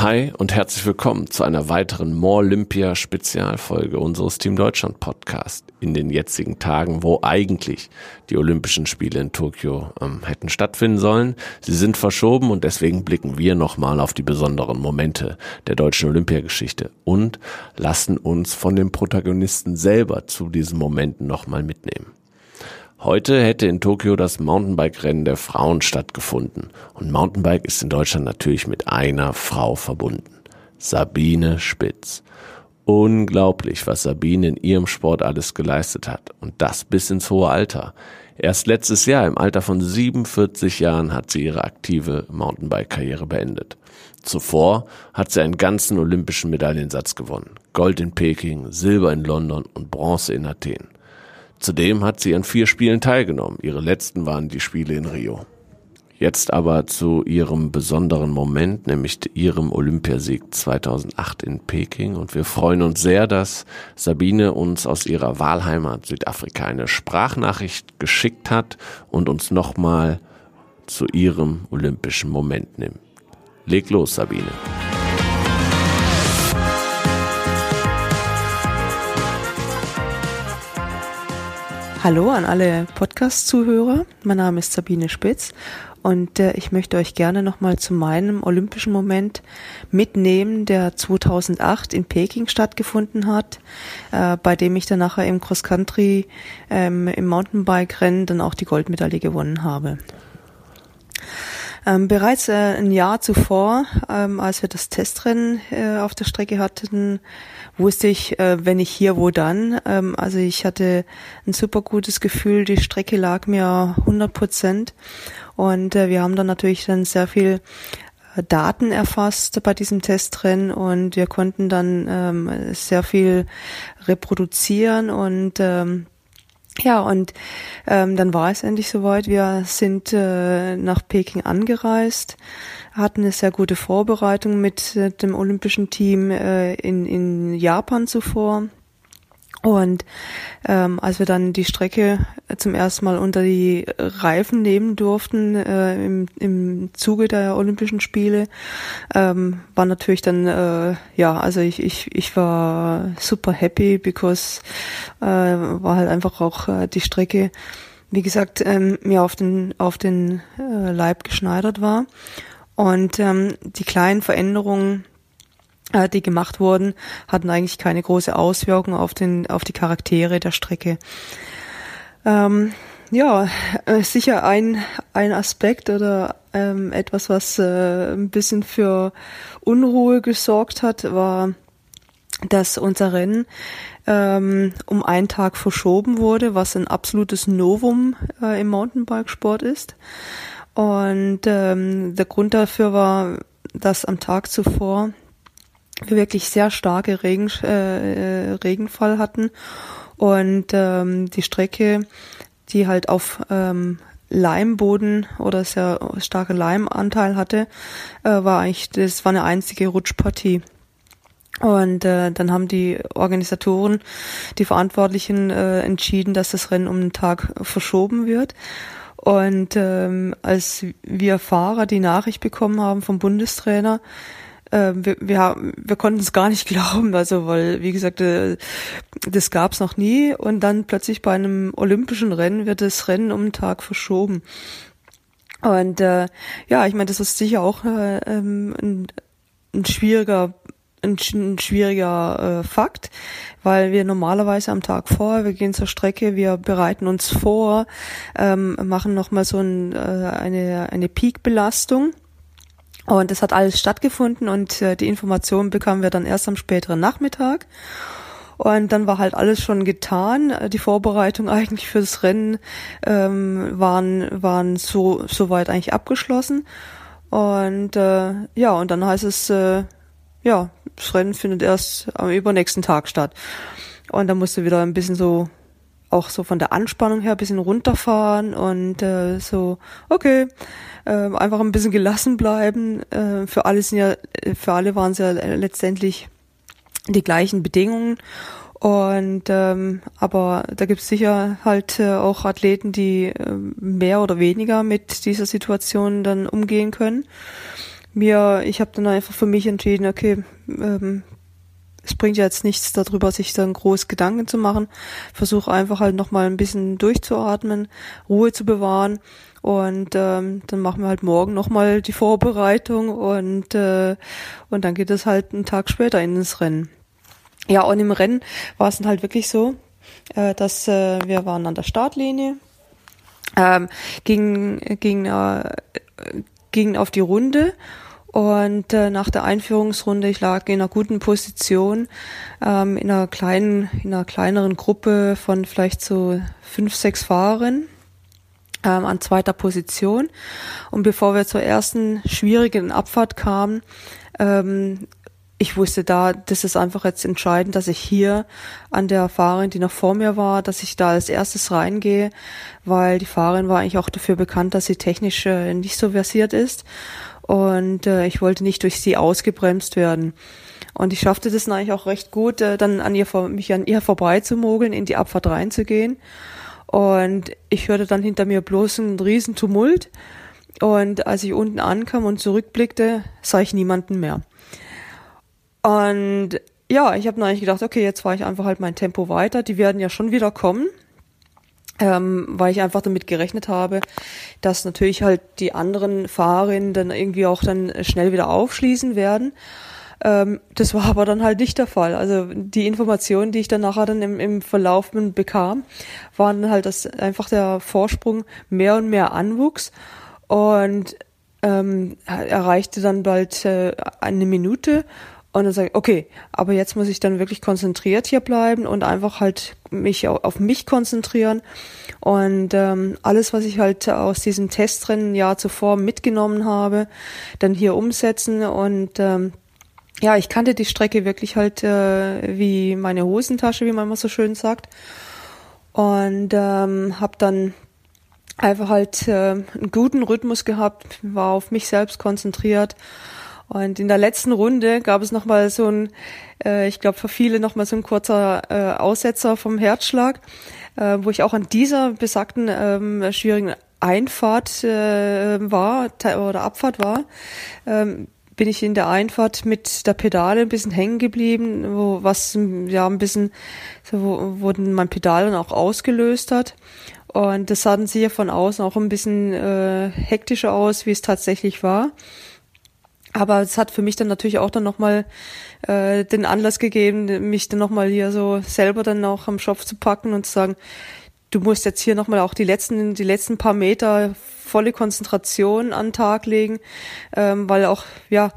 Hi und herzlich willkommen zu einer weiteren More Olympia Spezialfolge unseres Team Deutschland Podcast in den jetzigen Tagen, wo eigentlich die Olympischen Spiele in Tokio ähm, hätten stattfinden sollen. Sie sind verschoben und deswegen blicken wir nochmal auf die besonderen Momente der deutschen Olympiageschichte und lassen uns von den Protagonisten selber zu diesen Momenten nochmal mitnehmen. Heute hätte in Tokio das Mountainbike-Rennen der Frauen stattgefunden. Und Mountainbike ist in Deutschland natürlich mit einer Frau verbunden. Sabine Spitz. Unglaublich, was Sabine in ihrem Sport alles geleistet hat. Und das bis ins hohe Alter. Erst letztes Jahr, im Alter von 47 Jahren, hat sie ihre aktive Mountainbike-Karriere beendet. Zuvor hat sie einen ganzen olympischen Medaillensatz gewonnen. Gold in Peking, Silber in London und Bronze in Athen. Zudem hat sie an vier Spielen teilgenommen. Ihre letzten waren die Spiele in Rio. Jetzt aber zu ihrem besonderen Moment, nämlich ihrem Olympiasieg 2008 in Peking. Und wir freuen uns sehr, dass Sabine uns aus ihrer Wahlheimat Südafrika eine Sprachnachricht geschickt hat und uns nochmal zu ihrem olympischen Moment nimmt. Leg los, Sabine. Hallo an alle Podcast-Zuhörer. Mein Name ist Sabine Spitz und äh, ich möchte euch gerne nochmal zu meinem olympischen Moment mitnehmen, der 2008 in Peking stattgefunden hat, äh, bei dem ich dann nachher im Cross-Country, ähm, im Mountainbike-Rennen dann auch die Goldmedaille gewonnen habe. Ähm, bereits äh, ein Jahr zuvor, ähm, als wir das Testrennen äh, auf der Strecke hatten, wusste ich, äh, wenn ich hier, wo dann. Ähm, also ich hatte ein super gutes Gefühl, die Strecke lag mir 100 Prozent. Und äh, wir haben dann natürlich dann sehr viel äh, Daten erfasst bei diesem Testrennen. Und wir konnten dann ähm, sehr viel reproduzieren. Und ähm, ja, und ähm, dann war es endlich soweit. Wir sind äh, nach Peking angereist, hatten eine sehr gute Vorbereitung mit äh, dem olympischen Team äh, in, in Japan zuvor. Und ähm, als wir dann die Strecke zum ersten Mal unter die Reifen nehmen durften äh, im, im Zuge der Olympischen Spiele, ähm, war natürlich dann äh, ja, also ich ich ich war super happy, because äh, war halt einfach auch äh, die Strecke, wie gesagt, ähm, mir auf den auf den äh, Leib geschneidert war. Und ähm, die kleinen Veränderungen die gemacht wurden, hatten eigentlich keine große Auswirkung auf den, auf die Charaktere der Strecke. Ähm, ja, äh, sicher ein, ein Aspekt oder ähm, etwas, was äh, ein bisschen für Unruhe gesorgt hat, war, dass unser Rennen ähm, um einen Tag verschoben wurde, was ein absolutes Novum äh, im Mountainbikesport ist. Und ähm, der Grund dafür war, dass am Tag zuvor wirklich sehr starke Regen, äh, Regenfall hatten und ähm, die Strecke, die halt auf ähm, Leimboden oder sehr starke Leimanteil hatte, äh, war eigentlich, das war eine einzige Rutschpartie. Und äh, dann haben die Organisatoren, die Verantwortlichen äh, entschieden, dass das Rennen um einen Tag verschoben wird. Und ähm, als wir Fahrer die Nachricht bekommen haben vom Bundestrainer, äh, wir, wir, wir konnten es gar nicht glauben, also weil, wie gesagt, äh, das gab es noch nie. Und dann plötzlich bei einem olympischen Rennen wird das Rennen um einen Tag verschoben. Und äh, ja, ich meine, das ist sicher auch äh, ähm, ein, ein schwieriger ein, ein schwieriger äh, Fakt, weil wir normalerweise am Tag vor, wir gehen zur Strecke, wir bereiten uns vor, ähm, machen nochmal so ein, äh, eine, eine Peak-Belastung und es hat alles stattgefunden und äh, die Informationen bekamen wir dann erst am späteren Nachmittag. Und dann war halt alles schon getan. Die Vorbereitung eigentlich fürs Rennen ähm, waren, waren so, so weit eigentlich abgeschlossen. Und äh, ja, und dann heißt es, äh, ja, das Rennen findet erst am übernächsten Tag statt. Und da musste wieder ein bisschen so auch so von der Anspannung her ein bisschen runterfahren und äh, so, okay, äh, einfach ein bisschen gelassen bleiben. Äh, für alle sind ja, für alle waren es ja letztendlich die gleichen Bedingungen. Und ähm, aber da gibt's sicher halt äh, auch Athleten, die äh, mehr oder weniger mit dieser Situation dann umgehen können. mir, ich habe dann einfach für mich entschieden, okay, ähm, es bringt ja jetzt nichts darüber, sich dann groß Gedanken zu machen. Versuche einfach halt nochmal ein bisschen durchzuatmen, Ruhe zu bewahren und ähm, dann machen wir halt morgen nochmal die Vorbereitung und, äh, und dann geht es halt einen Tag später ins Rennen. Ja, und im Rennen war es dann halt wirklich so, äh, dass äh, wir waren an der Startlinie, ähm, gingen, gingen, äh, gingen auf die Runde und äh, nach der Einführungsrunde, ich lag in einer guten Position, ähm, in einer kleinen, in einer kleineren Gruppe von vielleicht so fünf, sechs Fahrern ähm, an zweiter Position. Und bevor wir zur ersten schwierigen Abfahrt kamen, ähm, ich wusste da, das ist einfach jetzt entscheidend, dass ich hier an der Fahrerin, die noch vor mir war, dass ich da als erstes reingehe, weil die Fahrerin war eigentlich auch dafür bekannt, dass sie technisch äh, nicht so versiert ist und äh, ich wollte nicht durch sie ausgebremst werden. Und ich schaffte das eigentlich auch recht gut, äh, dann an ihr, mich an ihr vorbeizumogeln, in die Abfahrt reinzugehen. Und ich hörte dann hinter mir bloß einen riesen Tumult. Und als ich unten ankam und zurückblickte, sah ich niemanden mehr. Und ja, ich habe eigentlich gedacht, okay, jetzt fahre ich einfach halt mein Tempo weiter. Die werden ja schon wieder kommen, ähm, weil ich einfach damit gerechnet habe, dass natürlich halt die anderen Fahrerinnen dann irgendwie auch dann schnell wieder aufschließen werden. Ähm, das war aber dann halt nicht der Fall. Also die Informationen, die ich dann nachher dann im, im Verlauf bekam, waren halt, dass einfach der Vorsprung mehr und mehr anwuchs und ähm, erreichte dann bald äh, eine Minute und dann sage ich, okay, aber jetzt muss ich dann wirklich konzentriert hier bleiben und einfach halt mich auf mich konzentrieren. Und ähm, alles, was ich halt aus diesem Testrennen Jahr zuvor mitgenommen habe, dann hier umsetzen. Und ähm, ja, ich kannte die Strecke wirklich halt äh, wie meine Hosentasche, wie man immer so schön sagt. Und ähm, habe dann einfach halt äh, einen guten Rhythmus gehabt, war auf mich selbst konzentriert und in der letzten Runde gab es nochmal so ein, äh, ich glaube für viele nochmal so ein kurzer äh, Aussetzer vom Herzschlag, äh, wo ich auch an dieser besagten ähm, schwierigen Einfahrt äh, war oder Abfahrt war. Ähm, bin ich in der Einfahrt mit der Pedale ein bisschen hängen geblieben, wo was ja ein bisschen, so, wo mein Pedal dann auch ausgelöst hat. Und das sah dann sicher von außen auch ein bisschen äh, hektischer aus, wie es tatsächlich war. Aber es hat für mich dann natürlich auch dann nochmal äh, den Anlass gegeben, mich dann nochmal hier so selber dann auch am Schopf zu packen und zu sagen, du musst jetzt hier nochmal auch die letzten, die letzten paar Meter volle Konzentration an den Tag legen, ähm, weil auch, ja,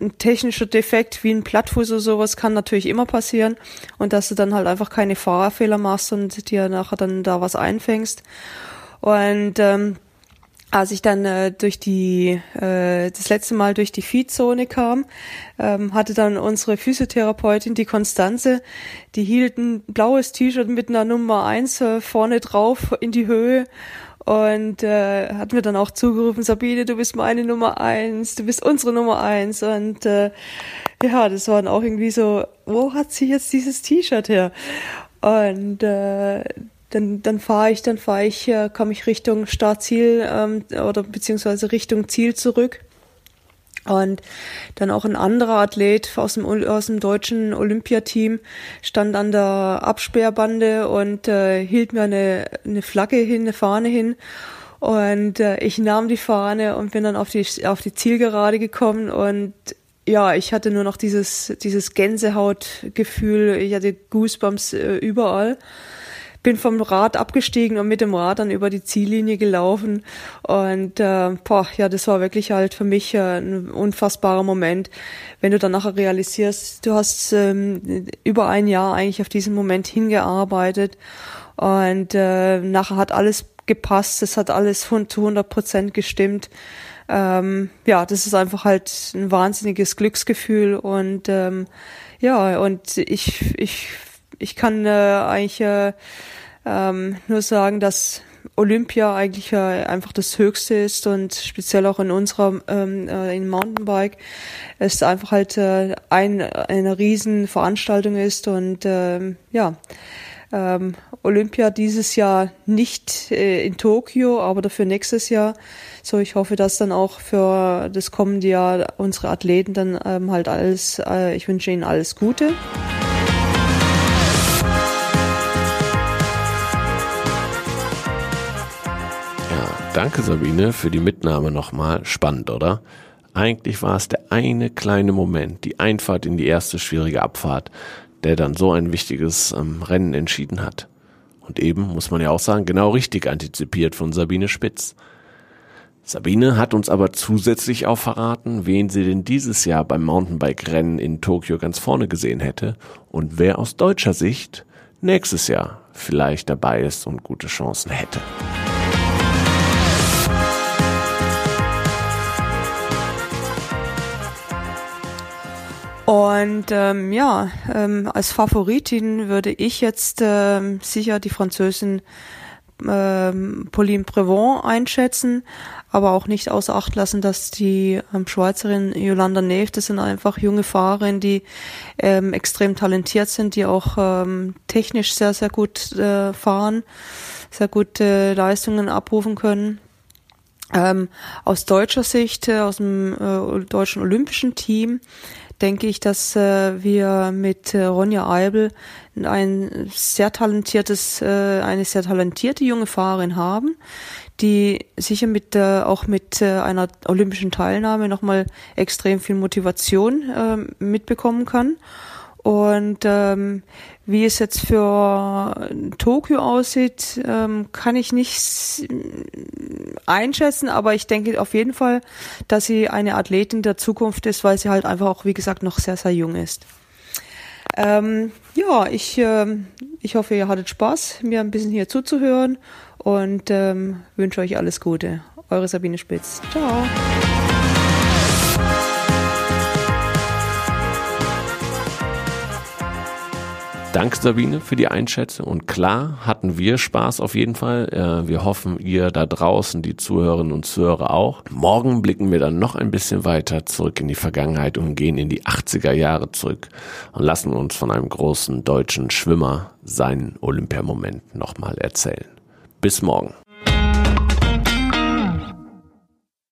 ein technischer Defekt wie ein Plattfuß oder sowas kann natürlich immer passieren und dass du dann halt einfach keine Fahrerfehler machst und dir nachher dann da was einfängst. Und ähm, als ich dann äh, durch die äh, das letzte Mal durch die Feedzone kam, ähm, hatte dann unsere Physiotherapeutin, die Konstanze, die hielt ein blaues T-Shirt mit einer Nummer eins äh, vorne drauf in die Höhe und äh, hat mir dann auch zugerufen, Sabine, du bist meine Nummer eins, du bist unsere Nummer eins und äh, ja, das war dann auch irgendwie so, wo hat sie jetzt dieses T-Shirt her? Und äh, dann, dann fahre ich, dann fahre ich, äh, komme ich Richtung Startziel ähm, oder beziehungsweise Richtung Ziel zurück. Und dann auch ein anderer Athlet aus dem, aus dem deutschen Olympiateam stand an der Absperrbande und äh, hielt mir eine, eine Flagge hin, eine Fahne hin. Und äh, ich nahm die Fahne und bin dann auf die, auf die Zielgerade gekommen und ja, ich hatte nur noch dieses, dieses Gänsehautgefühl, ich hatte Goosebumps äh, überall bin vom Rad abgestiegen und mit dem Rad dann über die Ziellinie gelaufen. Und äh, boah, ja, das war wirklich halt für mich äh, ein unfassbarer Moment, wenn du dann nachher realisierst, du hast ähm, über ein Jahr eigentlich auf diesen Moment hingearbeitet und äh, nachher hat alles gepasst, es hat alles zu 100 Prozent gestimmt. Ähm, ja, das ist einfach halt ein wahnsinniges Glücksgefühl und ähm, ja, und ich, ich ich kann äh, eigentlich äh, ähm, nur sagen, dass Olympia eigentlich äh, einfach das Höchste ist und speziell auch in unserer ähm, äh, in Mountainbike es einfach halt äh, ein, eine riesen Veranstaltung ist und äh, ja ähm, Olympia dieses Jahr nicht äh, in Tokio, aber dafür nächstes Jahr. So, ich hoffe, dass dann auch für das kommende Jahr unsere Athleten dann ähm, halt alles, äh, ich wünsche ihnen alles Gute. Danke Sabine für die Mitnahme nochmal. Spannend, oder? Eigentlich war es der eine kleine Moment, die Einfahrt in die erste schwierige Abfahrt, der dann so ein wichtiges ähm, Rennen entschieden hat. Und eben, muss man ja auch sagen, genau richtig antizipiert von Sabine Spitz. Sabine hat uns aber zusätzlich auch verraten, wen sie denn dieses Jahr beim Mountainbike-Rennen in Tokio ganz vorne gesehen hätte und wer aus deutscher Sicht nächstes Jahr vielleicht dabei ist und gute Chancen hätte. Und ähm, ja, ähm, als Favoritin würde ich jetzt ähm, sicher die Französin ähm, Pauline Prevent einschätzen, aber auch nicht außer Acht lassen, dass die ähm, Schweizerin Yolanda Neef, das sind einfach junge Fahrerinnen, die ähm, extrem talentiert sind, die auch ähm, technisch sehr, sehr gut äh, fahren, sehr gute Leistungen abrufen können. Ähm, aus deutscher Sicht, äh, aus dem äh, deutschen olympischen Team, denke ich, dass äh, wir mit äh, Ronja Eibel ein sehr talentiertes, äh, eine sehr talentierte junge Fahrerin haben, die sicher mit äh, auch mit äh, einer olympischen Teilnahme nochmal extrem viel Motivation äh, mitbekommen kann. Und ähm, wie es jetzt für Tokio aussieht, ähm, kann ich nicht einschätzen, aber ich denke auf jeden Fall, dass sie eine Athletin der Zukunft ist, weil sie halt einfach auch, wie gesagt, noch sehr, sehr jung ist. Ähm, ja, ich, äh, ich hoffe, ihr hattet Spaß, mir ein bisschen hier zuzuhören und ähm, wünsche euch alles Gute. Eure Sabine Spitz. Ciao. Danke Sabine für die Einschätzung und klar hatten wir Spaß auf jeden Fall. Äh, wir hoffen, ihr da draußen, die Zuhörerinnen und Zuhörer auch. Morgen blicken wir dann noch ein bisschen weiter zurück in die Vergangenheit und gehen in die 80er Jahre zurück und lassen uns von einem großen deutschen Schwimmer seinen Olympiamoment nochmal erzählen. Bis morgen.